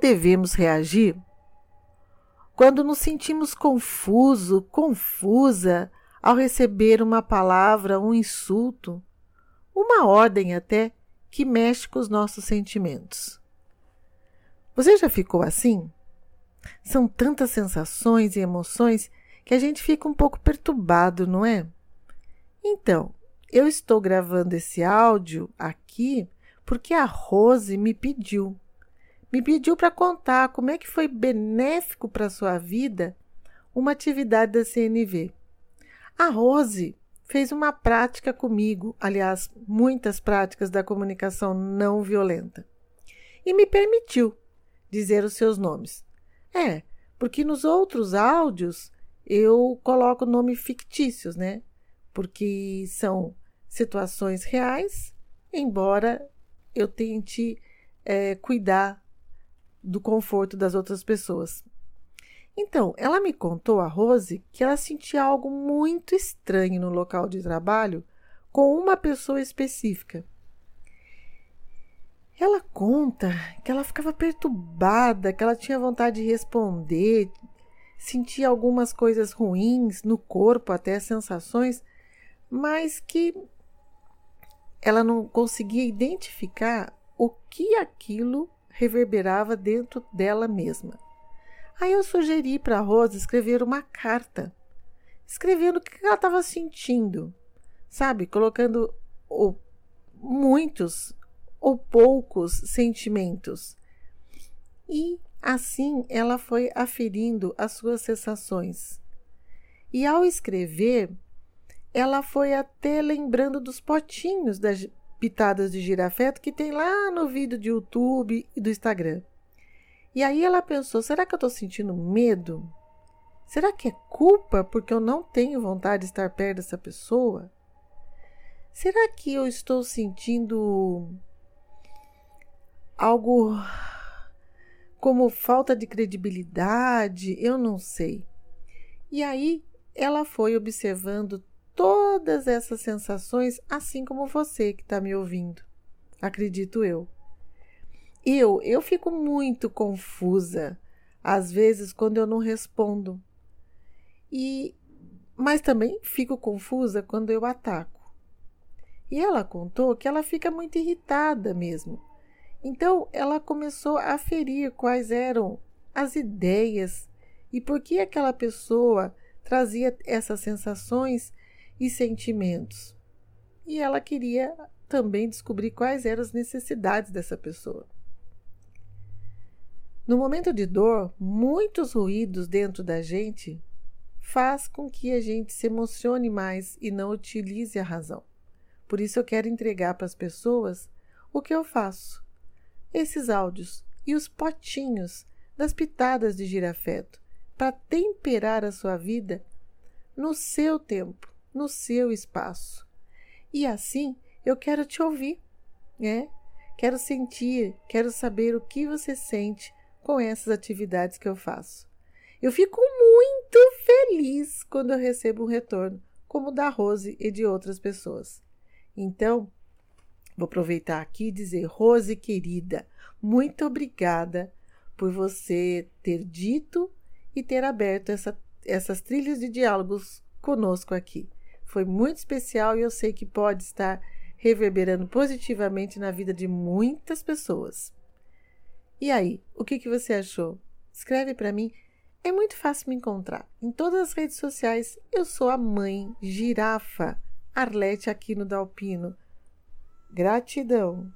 devemos reagir quando nos sentimos confuso, confusa ao receber uma palavra, um insulto, uma ordem até que mexe com os nossos sentimentos. Você já ficou assim? São tantas sensações e emoções que a gente fica um pouco perturbado, não é? Então, eu estou gravando esse áudio aqui porque a Rose me pediu. Me pediu para contar como é que foi benéfico para sua vida uma atividade da CNV. A Rose fez uma prática comigo, aliás, muitas práticas da comunicação não violenta, e me permitiu dizer os seus nomes. É, porque nos outros áudios eu coloco nome fictícios, né? Porque são situações reais, embora eu tente é, cuidar do conforto das outras pessoas. Então, ela me contou, a Rose, que ela sentia algo muito estranho no local de trabalho com uma pessoa específica. Ela conta que ela ficava perturbada, que ela tinha vontade de responder, sentia algumas coisas ruins no corpo, até sensações, mas que ela não conseguia identificar o que aquilo reverberava dentro dela mesma. Aí eu sugeri para Rosa escrever uma carta, escrevendo o que ela estava sentindo, sabe? Colocando o, muitos ou poucos sentimentos. E assim ela foi aferindo as suas sensações. E ao escrever, ela foi até lembrando dos potinhos das pitadas de girafeto que tem lá no vídeo de YouTube e do Instagram. E aí ela pensou: será que eu estou sentindo medo? Será que é culpa porque eu não tenho vontade de estar perto dessa pessoa? Será que eu estou sentindo algo como falta de credibilidade? Eu não sei. E aí ela foi observando todas essas sensações, assim como você que está me ouvindo. Acredito eu. Eu, eu fico muito confusa, às vezes, quando eu não respondo. E mas também fico confusa quando eu ataco. E ela contou que ela fica muito irritada mesmo. Então ela começou a ferir quais eram as ideias e por que aquela pessoa trazia essas sensações e sentimentos. E ela queria também descobrir quais eram as necessidades dessa pessoa. No momento de dor, muitos ruídos dentro da gente faz com que a gente se emocione mais e não utilize a razão. Por isso eu quero entregar para as pessoas o que eu faço. Esses áudios e os potinhos das pitadas de girafeto para temperar a sua vida no seu tempo no seu espaço. E assim eu quero te ouvir, né? Quero sentir, quero saber o que você sente com essas atividades que eu faço. Eu fico muito feliz quando eu recebo um retorno, como da Rose e de outras pessoas. Então, vou aproveitar aqui e dizer, Rose querida, muito obrigada por você ter dito e ter aberto essa, essas trilhas de diálogos conosco aqui. Foi muito especial e eu sei que pode estar reverberando positivamente na vida de muitas pessoas. E aí, o que, que você achou? Escreve para mim. É muito fácil me encontrar. Em todas as redes sociais, eu sou a mãe girafa Arlete Aquino Dalpino. Gratidão!